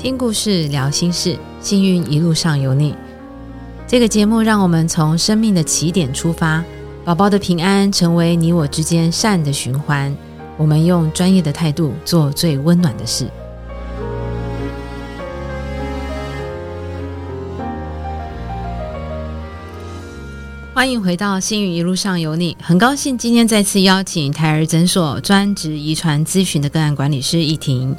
听故事，聊心事，幸运一路上有你。这个节目让我们从生命的起点出发，宝宝的平安成为你我之间善的循环。我们用专业的态度做最温暖的事。欢迎回到《幸运一路上有你》，很高兴今天再次邀请胎儿诊所专职遗传咨询的个案管理师易婷。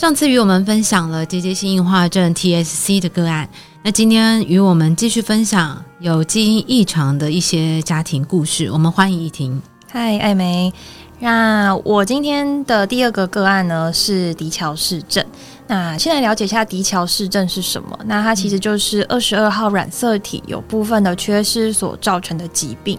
上次与我们分享了结节性硬化症 （TSC） 的个案，那今天与我们继续分享有基因异常的一些家庭故事。我们欢迎易婷。嗨，艾梅。那我今天的第二个个案呢是迪乔氏症。那先来了解一下迪乔氏症是什么？那它其实就是二十二号染色体有部分的缺失所造成的疾病。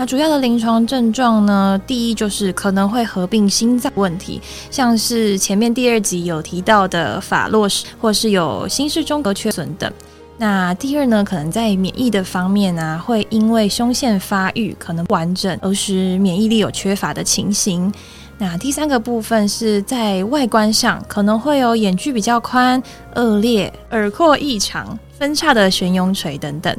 那主要的临床症状呢，第一就是可能会合并心脏问题，像是前面第二集有提到的法洛氏，或是有心室中隔缺损等。那第二呢，可能在免疫的方面啊，会因为胸腺发育可能不完整，而使免疫力有缺乏的情形。那第三个部分是在外观上，可能会有眼距比较宽、恶劣、耳廓异常。分叉的悬雍垂等等，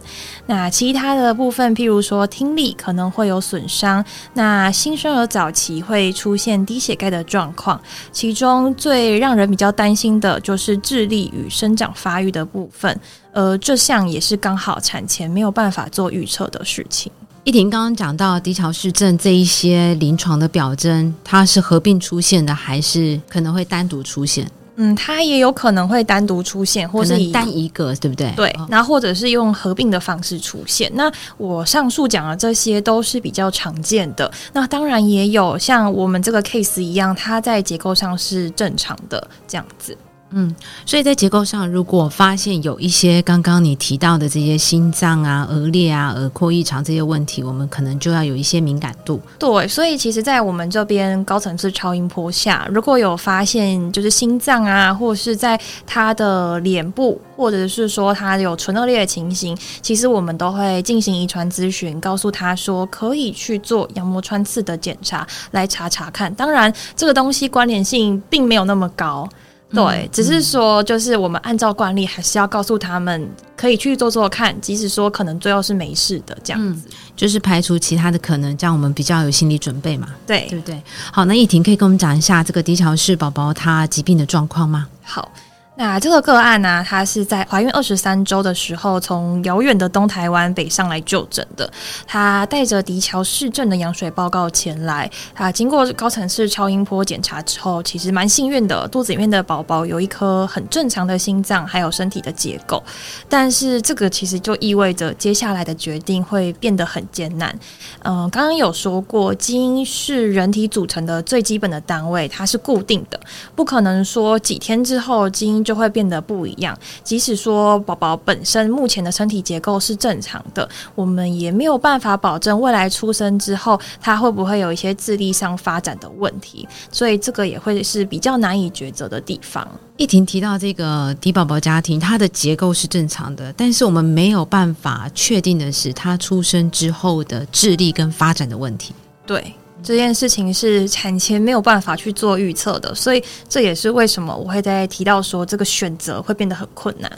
那其他的部分，譬如说听力可能会有损伤，那新生儿早期会出现低血钙的状况，其中最让人比较担心的就是智力与生长发育的部分，而这项也是刚好产前没有办法做预测的事情。依婷刚刚讲到低潮氏症这一些临床的表征，它是合并出现的，还是可能会单独出现？嗯，它也有可能会单独出现，或是单一个，对不对？对，然后或者是用合并的方式出现。那我上述讲的这些都是比较常见的。那当然也有像我们这个 case 一样，它在结构上是正常的这样子。嗯，所以在结构上，如果发现有一些刚刚你提到的这些心脏啊、额裂啊、耳廓异常这些问题，我们可能就要有一些敏感度。对，所以其实，在我们这边高层次超音波下，如果有发现就是心脏啊，或是在他的脸部，或者是说他有唇腭裂的情形，其实我们都会进行遗传咨询，告诉他说可以去做羊膜穿刺的检查来查查看。当然，这个东西关联性并没有那么高。对，只是说，就是我们按照惯例，还是要告诉他们可以去做做看，即使说可能最后是没事的这样子，就是排除其他的可能，这样我们比较有心理准备嘛。对，对不对？好，那依婷可以跟我们讲一下这个低潮式宝宝他疾病的状况吗？好。那这个个案呢，她是在怀孕二十三周的时候，从遥远的东台湾北上来就诊的。她带着迪桥市政的羊水报告前来，啊，经过高层次超音波检查之后，其实蛮幸运的，肚子里面的宝宝有一颗很正常的心脏，还有身体的结构。但是这个其实就意味着接下来的决定会变得很艰难。嗯，刚刚有说过，基因是人体组成的最基本的单位，它是固定的，不可能说几天之后基因。就会变得不一样。即使说宝宝本身目前的身体结构是正常的，我们也没有办法保证未来出生之后他会不会有一些智力上发展的问题。所以这个也会是比较难以抉择的地方。一婷提到这个低宝宝家庭，它的结构是正常的，但是我们没有办法确定的是他出生之后的智力跟发展的问题。对。这件事情是产前没有办法去做预测的，所以这也是为什么我会在提到说这个选择会变得很困难。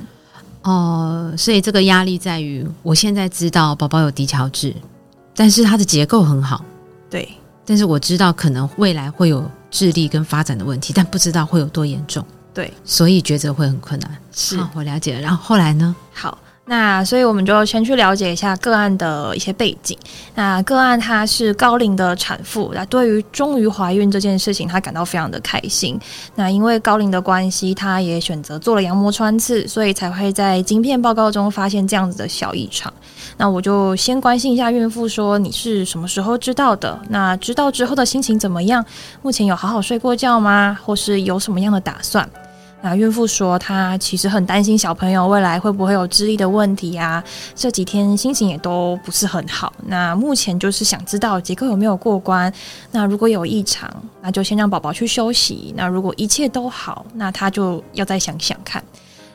哦，所以这个压力在于，我现在知道宝宝有低桥质，但是它的结构很好，对。但是我知道可能未来会有智力跟发展的问题，但不知道会有多严重，对。所以抉择会很困难。是，我了解了。然后后来呢？好。那所以我们就先去了解一下个案的一些背景。那个案她是高龄的产妇，那对于终于怀孕这件事情，她感到非常的开心。那因为高龄的关系，她也选择做了羊膜穿刺，所以才会在晶片报告中发现这样子的小异常。那我就先关心一下孕妇，说你是什么时候知道的？那知道之后的心情怎么样？目前有好好睡过觉吗？或是有什么样的打算？那孕妇说，她其实很担心小朋友未来会不会有智力的问题啊。这几天心情也都不是很好。那目前就是想知道结构有没有过关。那如果有异常，那就先让宝宝去休息。那如果一切都好，那他就要再想想看。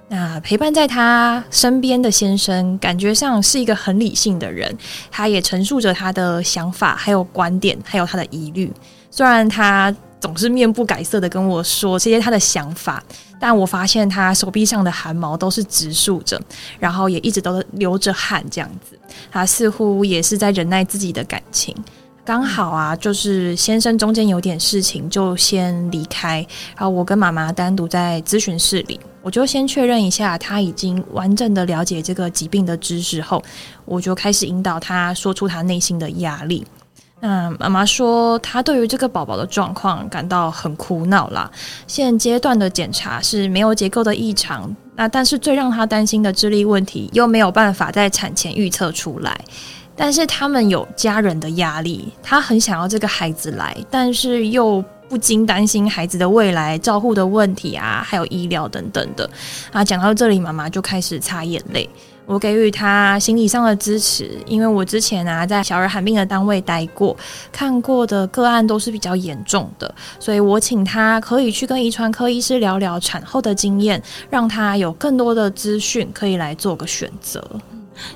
那陪伴在他身边的先生，感觉上是一个很理性的人。他也陈述着他的想法，还有观点，还有他的疑虑。虽然他。总是面不改色的跟我说这些他的想法，但我发现他手臂上的汗毛都是直竖着，然后也一直都流着汗，这样子，他似乎也是在忍耐自己的感情。刚好啊，就是先生中间有点事情，就先离开。然后我跟妈妈单独在咨询室里，我就先确认一下他已经完整的了解这个疾病的知识后，我就开始引导他说出他内心的压力。那妈妈说，她对于这个宝宝的状况感到很苦恼啦。现阶段的检查是没有结构的异常，那但是最让她担心的智力问题又没有办法在产前预测出来。但是他们有家人的压力，她很想要这个孩子来，但是又不禁担心孩子的未来照护的问题啊，还有医疗等等的。啊，讲到这里，妈妈就开始擦眼泪。我给予他心理上的支持，因为我之前啊在小儿罕病的单位待过，看过的个案都是比较严重的，所以我请他可以去跟遗传科医师聊聊产后的经验，让他有更多的资讯可以来做个选择。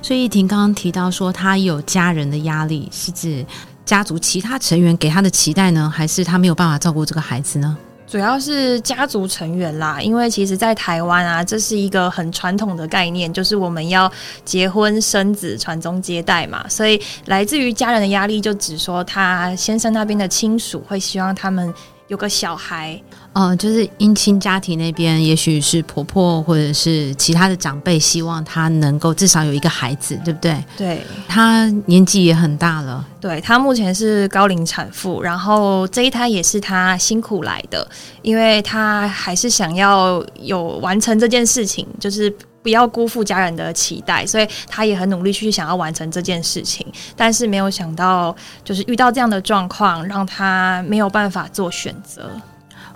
所以，依婷刚刚提到说，他有家人的压力，是指家族其他成员给他的期待呢，还是他没有办法照顾这个孩子呢？主要是家族成员啦，因为其实，在台湾啊，这是一个很传统的概念，就是我们要结婚生子、传宗接代嘛，所以来自于家人的压力，就只说他先生那边的亲属会希望他们。有个小孩，嗯，就是姻亲家庭那边，也许是婆婆或者是其他的长辈，希望她能够至少有一个孩子，对不对？对，她年纪也很大了，对她目前是高龄产妇，然后这一胎也是她辛苦来的，因为她还是想要有完成这件事情，就是。不要辜负家人的期待，所以他也很努力去想要完成这件事情，但是没有想到，就是遇到这样的状况，让他没有办法做选择。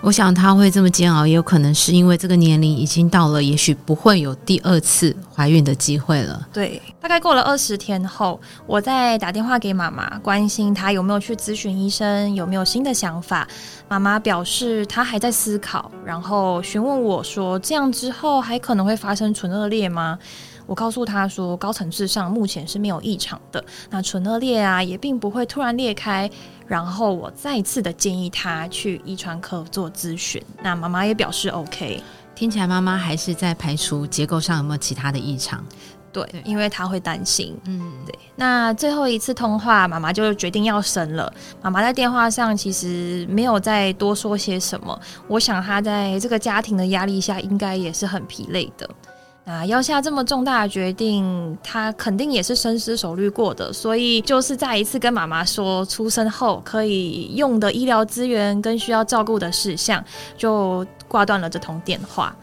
我想他会这么煎熬，也有可能是因为这个年龄已经到了，也许不会有第二次怀孕的机会了。对，大概过了二十天后，我再打电话给妈妈，关心她有没有去咨询医生，有没有新的想法。妈妈表示她还在思考，然后询问我说：“这样之后还可能会发生唇腭裂吗？”我告诉他说，高层次上目前是没有异常的。那唇腭裂啊，也并不会突然裂开。然后我再次的建议他去遗传科做咨询。那妈妈也表示 OK。听起来妈妈还是在排除结构上有没有其他的异常。对，因为他会担心。嗯，对。那最后一次通话，妈妈就决定要生了。妈妈在电话上其实没有再多说些什么。我想她在这个家庭的压力下，应该也是很疲累的。啊要下这么重大的决定，他肯定也是深思熟虑过的，所以就是再一次跟妈妈说，出生后可以用的医疗资源跟需要照顾的事项，就挂断了这通电话。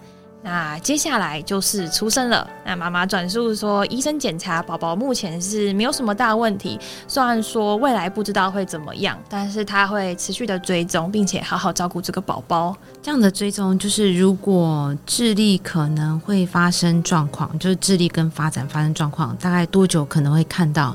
那接下来就是出生了。那妈妈转述说，医生检查宝宝目前是没有什么大问题，虽然说未来不知道会怎么样，但是他会持续的追踪，并且好好照顾这个宝宝。这样的追踪就是，如果智力可能会发生状况，就是智力跟发展发生状况，大概多久可能会看到？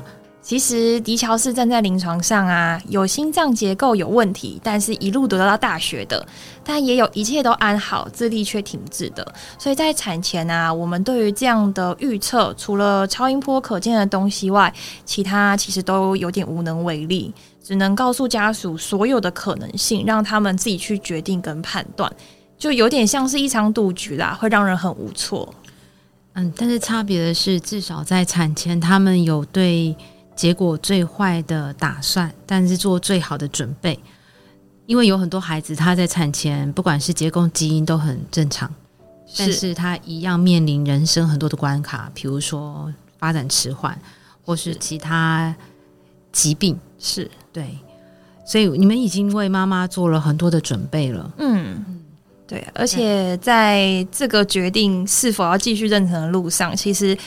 其实迪乔是站在临床上啊，有心脏结构有问题，但是一路读到大学的，但也有一切都安好，智力却停滞的。所以在产前啊，我们对于这样的预测，除了超音波可见的东西外，其他其实都有点无能为力，只能告诉家属所有的可能性，让他们自己去决定跟判断，就有点像是一场赌局啦，会让人很无措。嗯，但是差别的是，至少在产前，他们有对。结果最坏的打算，但是做最好的准备，因为有很多孩子他在产前不管是结构基因都很正常，但是他一样面临人生很多的关卡，比如说发展迟缓或是其他疾病，是。对，所以你们已经为妈妈做了很多的准备了，嗯，对，而且在这个决定是否要继续妊娠的路上，其实。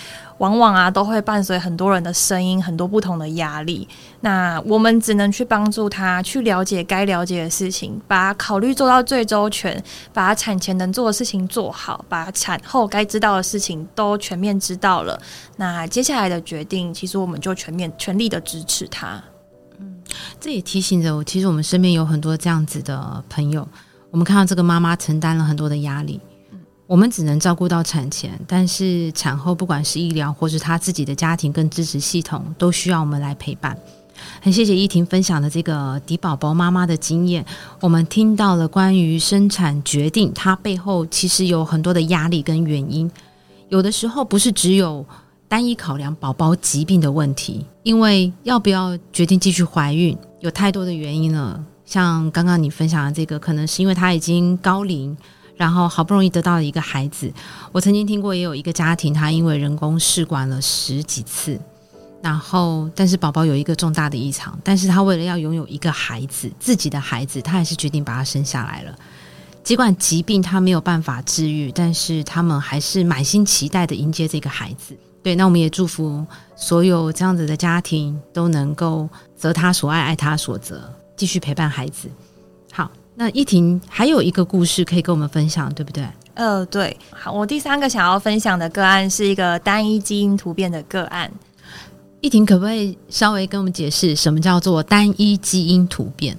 往往啊，都会伴随很多人的声音，很多不同的压力。那我们只能去帮助他，去了解该了解的事情，把考虑做到最周全，把产前能做的事情做好，把产后该知道的事情都全面知道了。那接下来的决定，其实我们就全面全力的支持他。嗯，这也提醒着我，其实我们身边有很多这样子的朋友，我们看到这个妈妈承担了很多的压力。我们只能照顾到产前，但是产后不管是医疗或是他自己的家庭跟支持系统，都需要我们来陪伴。很谢谢依婷分享的这个迪宝宝妈妈的经验，我们听到了关于生产决定，它背后其实有很多的压力跟原因，有的时候不是只有单一考量宝宝疾病的问题，因为要不要决定继续怀孕，有太多的原因了。像刚刚你分享的这个，可能是因为他已经高龄，然后好不容易得到了一个孩子。我曾经听过，也有一个家庭，他因为人工试管了十几次。然后，但是宝宝有一个重大的异常，但是他为了要拥有一个孩子，自己的孩子，他还是决定把他生下来了。尽管疾病他没有办法治愈，但是他们还是满心期待的迎接这个孩子。对，那我们也祝福所有这样子的家庭都能够择他所爱，爱他所择，继续陪伴孩子。好，那依婷还有一个故事可以跟我们分享，对不对？呃，对。好，我第三个想要分享的个案是一个单一基因突变的个案。依婷，可不可以稍微跟我们解释什么叫做单一基因突变？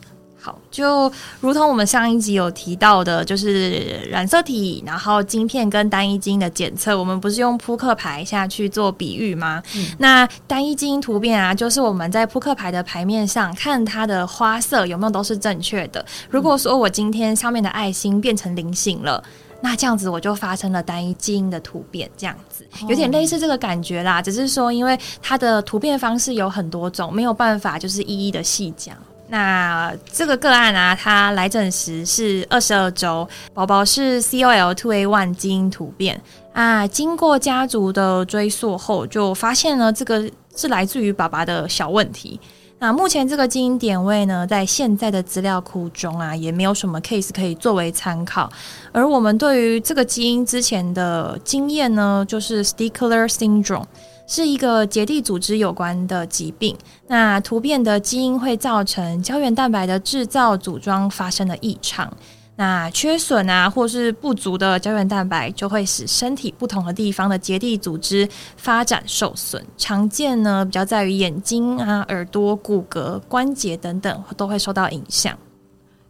好，就如同我们上一集有提到的，就是染色体，然后晶片跟单一基因的检测，我们不是用扑克牌下去做比喻吗？那单一基因突变啊，就是我们在扑克牌的牌面上看它的花色有没有都是正确的。如果说我今天上面的爱心变成菱形了。那这样子我就发生了单一基因的突变，这样子有点类似这个感觉啦。只是说，因为它的突变方式有很多种，没有办法就是一一的细讲。那这个个案啊，它来诊时是二十二周，宝宝是 COL2A1 基因突变啊。经过家族的追溯后，就发现了这个是来自于爸爸的小问题。那目前这个基因点位呢，在现在的资料库中啊，也没有什么 case 可以作为参考。而我们对于这个基因之前的经验呢，就是 Stickler syndrome，是一个结缔组织有关的疾病。那突变的基因会造成胶原蛋白的制造组装发生了异常。那缺损啊，或是不足的胶原蛋白，就会使身体不同的地方的结缔组织发展受损。常见呢，比较在于眼睛啊、耳朵、骨骼、关节等等，都会受到影响。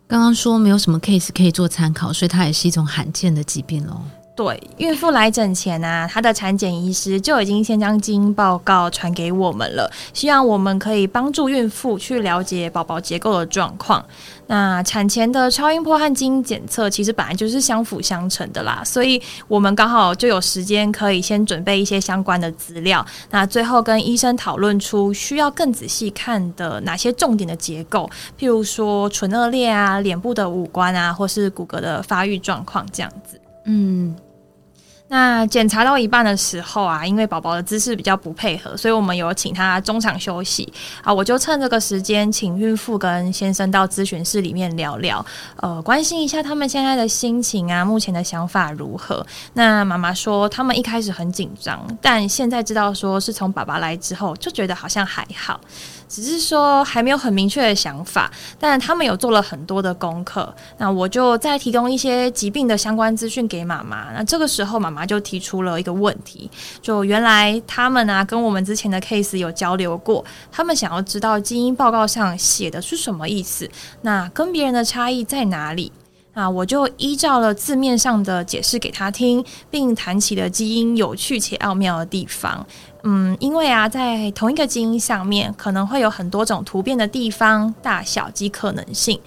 刚刚说没有什么 case 可以做参考，所以它也是一种罕见的疾病喽。对，孕妇来诊前啊，她的产检医师就已经先将基因报告传给我们了，希望我们可以帮助孕妇去了解宝宝结构的状况。那产前的超音波和基因检测其实本来就是相辅相成的啦，所以我们刚好就有时间可以先准备一些相关的资料，那最后跟医生讨论出需要更仔细看的哪些重点的结构，譬如说唇腭裂啊、脸部的五官啊，或是骨骼的发育状况这样子。嗯。那检查到一半的时候啊，因为宝宝的姿势比较不配合，所以我们有请他中场休息啊。我就趁这个时间，请孕妇跟先生到咨询室里面聊聊，呃，关心一下他们现在的心情啊，目前的想法如何。那妈妈说，他们一开始很紧张，但现在知道说是从爸爸来之后，就觉得好像还好。只是说还没有很明确的想法，但他们有做了很多的功课。那我就再提供一些疾病的相关资讯给妈妈。那这个时候，妈妈就提出了一个问题：就原来他们啊，跟我们之前的 case 有交流过，他们想要知道基因报告上写的是什么意思，那跟别人的差异在哪里？啊，我就依照了字面上的解释给他听，并谈起了基因有趣且奥妙的地方。嗯，因为啊，在同一个基因上面，可能会有很多种突变的地方、大小及可能性。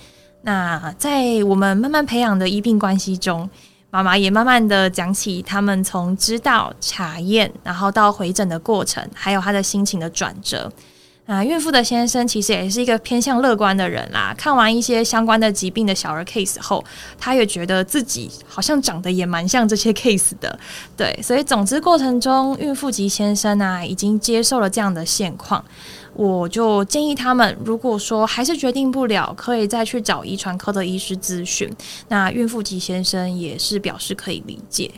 那在我们慢慢培养的医病关系中，妈妈也慢慢的讲起他们从知道、查验，然后到回诊的过程，还有他的心情的转折。啊，孕妇的先生其实也是一个偏向乐观的人啦。看完一些相关的疾病的小儿 case 后，他也觉得自己好像长得也蛮像这些 case 的。对，所以总之过程中，孕妇及先生啊已经接受了这样的现况。我就建议他们，如果说还是决定不了，可以再去找遗传科的医师咨询。那孕妇及先生也是表示可以理解。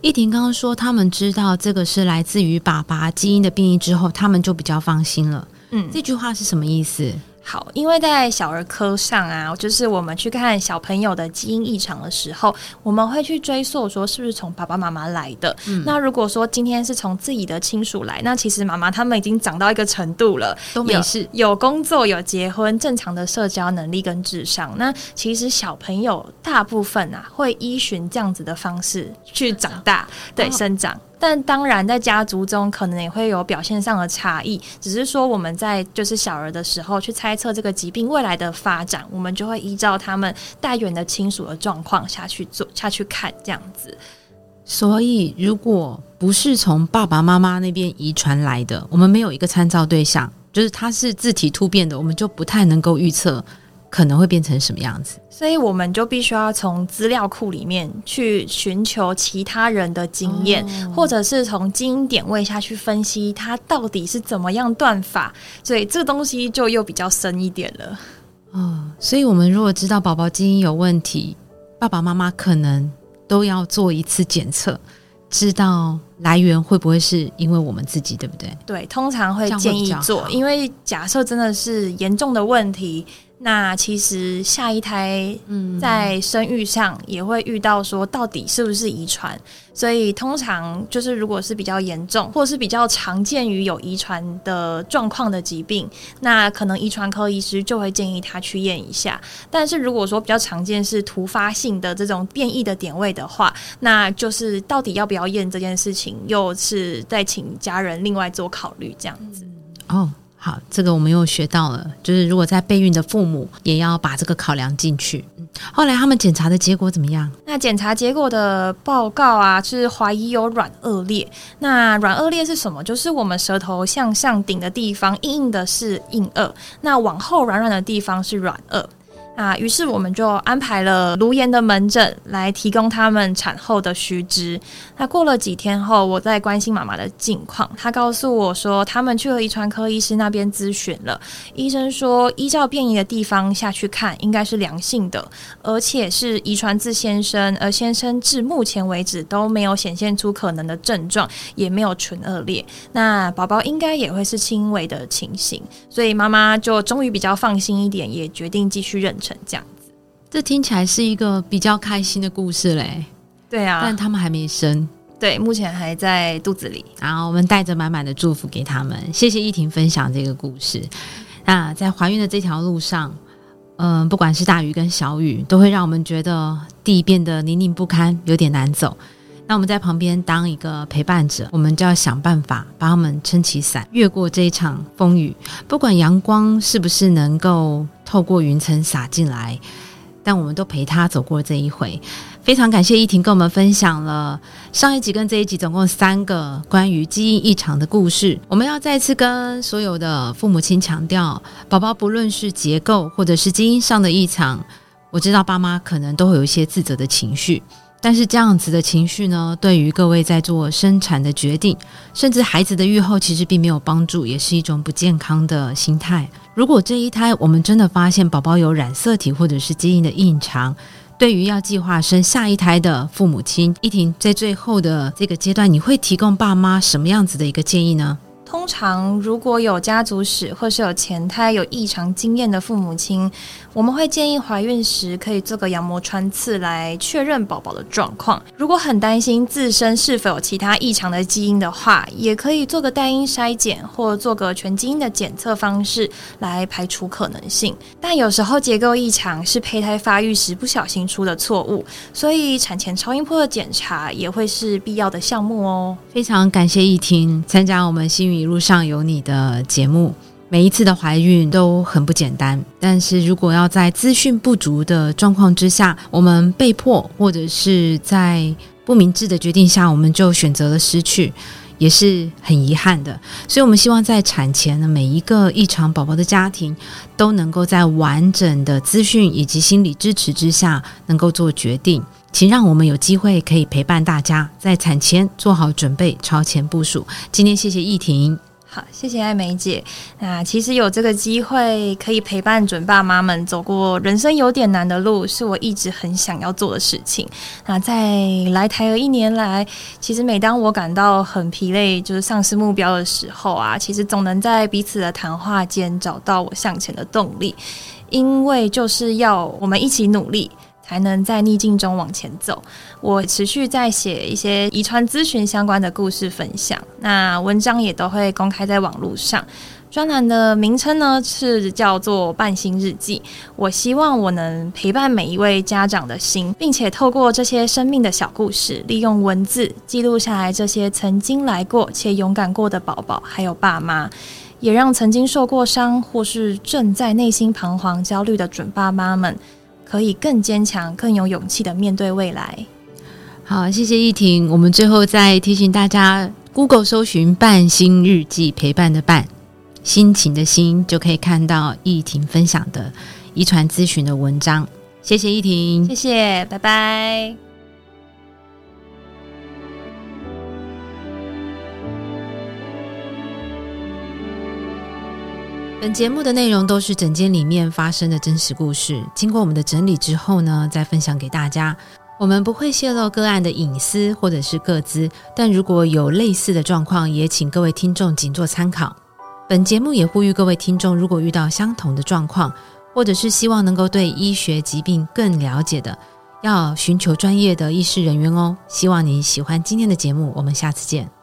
依婷刚刚说，他们知道这个是来自于爸爸基因的变异之后，他们就比较放心了。嗯，这句话是什么意思？好，因为在小儿科上啊，就是我们去看小朋友的基因异常的时候，我们会去追溯说是不是从爸爸妈妈来的。那如果说今天是从自己的亲属来，那其实妈妈他们已经长到一个程度了，都没事，有工作、有结婚、正常的社交能力跟智商。那其实小朋友大部分啊，会依循这样子的方式去长大，对，生长。但当然在家族中可能也会有表现上的差异，只是说我们在就是小儿的时候去猜测这个疾病未来的发展，我们就会依照他们带远的亲属的状况下去做下去看这样子。所以，如果不是从爸爸妈妈那边遗传来的，我们没有一个参照对象，就是他是自体突变的，我们就不太能够预测可能会变成什么样子。所以，我们就必须要从资料库里面去寻求其他人的经验，或者是从基因点位下去分析它到底是怎么样断法。所以，这个东西就又比较深一点了。哦，所以我们如果知道宝宝基因有问题，爸爸妈妈可能。都要做一次检测，知道来源会不会是因为我们自己，对不对？对，通常会建议做，因为假设真的是严重的问题。那其实下一胎在生育上也会遇到说，到底是不是遗传？所以通常就是如果是比较严重，或是比较常见于有遗传的状况的疾病，那可能遗传科医师就会建议他去验一下。但是如果说比较常见是突发性的这种变异的点位的话，那就是到底要不要验这件事情，又是再请家人另外做考虑这样子。哦。好，这个我们又学到了，就是如果在备孕的父母也要把这个考量进去。后来他们检查的结果怎么样？那检查结果的报告啊，是怀疑有软腭裂。那软腭裂是什么？就是我们舌头向上顶的地方硬硬的是硬腭，那往后软软的地方是软腭。啊，于是我们就安排了卢岩的门诊来提供他们产后的须知。那过了几天后，我在关心妈妈的近况，她告诉我说，他们去了遗传科医师那边咨询了，医生说依照变异的地方下去看，应该是良性的，而且是遗传自先生，而先生至目前为止都没有显现出可能的症状，也没有纯恶劣，那宝宝应该也会是轻微的情形，所以妈妈就终于比较放心一点，也决定继续认。成这样子，这听起来是一个比较开心的故事嘞。对啊，但他们还没生，对，目前还在肚子里。然后我们带着满满的祝福给他们，谢谢依婷分享这个故事。那在怀孕的这条路上，嗯，不管是大雨跟小雨，都会让我们觉得地变得泥泞不堪，有点难走。那我们在旁边当一个陪伴者，我们就要想办法帮他们撑起伞，越过这一场风雨。不管阳光是不是能够透过云层洒进来，但我们都陪他走过这一回。非常感谢依婷跟我们分享了上一集跟这一集总共三个关于基因异常的故事。我们要再次跟所有的父母亲强调，宝宝不论是结构或者是基因上的异常，我知道爸妈可能都会有一些自责的情绪。但是这样子的情绪呢，对于各位在做生产的决定，甚至孩子的愈后，其实并没有帮助，也是一种不健康的心态。如果这一胎我们真的发现宝宝有染色体或者是基因的异常，对于要计划生下一胎的父母亲，依婷在最后的这个阶段，你会提供爸妈什么样子的一个建议呢？通常，如果有家族史或是有前胎有异常经验的父母亲，我们会建议怀孕时可以做个羊膜穿刺来确认宝宝的状况。如果很担心自身是否有其他异常的基因的话，也可以做个代因筛检或做个全基因的检测方式来排除可能性。但有时候结构异常是胚胎发育时不小心出的错误，所以产前超音波的检查也会是必要的项目哦。非常感谢易婷参加我们幸运。一路上有你的节目，每一次的怀孕都很不简单。但是如果要在资讯不足的状况之下，我们被迫或者是在不明智的决定下，我们就选择了失去，也是很遗憾的。所以，我们希望在产前的每一个异常宝宝的家庭，都能够在完整的资讯以及心理支持之下，能够做决定。请让我们有机会可以陪伴大家，在产前做好准备，超前部署。今天谢谢易婷，好，谢谢艾梅姐。那其实有这个机会可以陪伴准爸妈们走过人生有点难的路，是我一直很想要做的事情。那在来台儿一年来，其实每当我感到很疲累，就是丧失目标的时候啊，其实总能在彼此的谈话间找到我向前的动力，因为就是要我们一起努力。才能在逆境中往前走。我持续在写一些遗传咨询相关的故事分享，那文章也都会公开在网络上。专栏的名称呢是叫做“半心日记”。我希望我能陪伴每一位家长的心，并且透过这些生命的小故事，利用文字记录下来这些曾经来过且勇敢过的宝宝，还有爸妈，也让曾经受过伤或是正在内心彷徨、焦虑的准爸妈们，可以更坚强、更有勇气的面对未来。好，谢谢依婷。我们最后再提醒大家，Google 搜寻“伴心日记”，陪伴的伴。心情的心就可以看到依婷分享的遗传咨询的文章。谢谢依婷，谢谢，拜拜。本节目的内容都是诊间里面发生的真实故事，经过我们的整理之后呢，再分享给大家。我们不会泄露个案的隐私或者是个资，但如果有类似的状况，也请各位听众仅做参考。本节目也呼吁各位听众，如果遇到相同的状况，或者是希望能够对医学疾病更了解的，要寻求专业的医师人员哦。希望你喜欢今天的节目，我们下次见。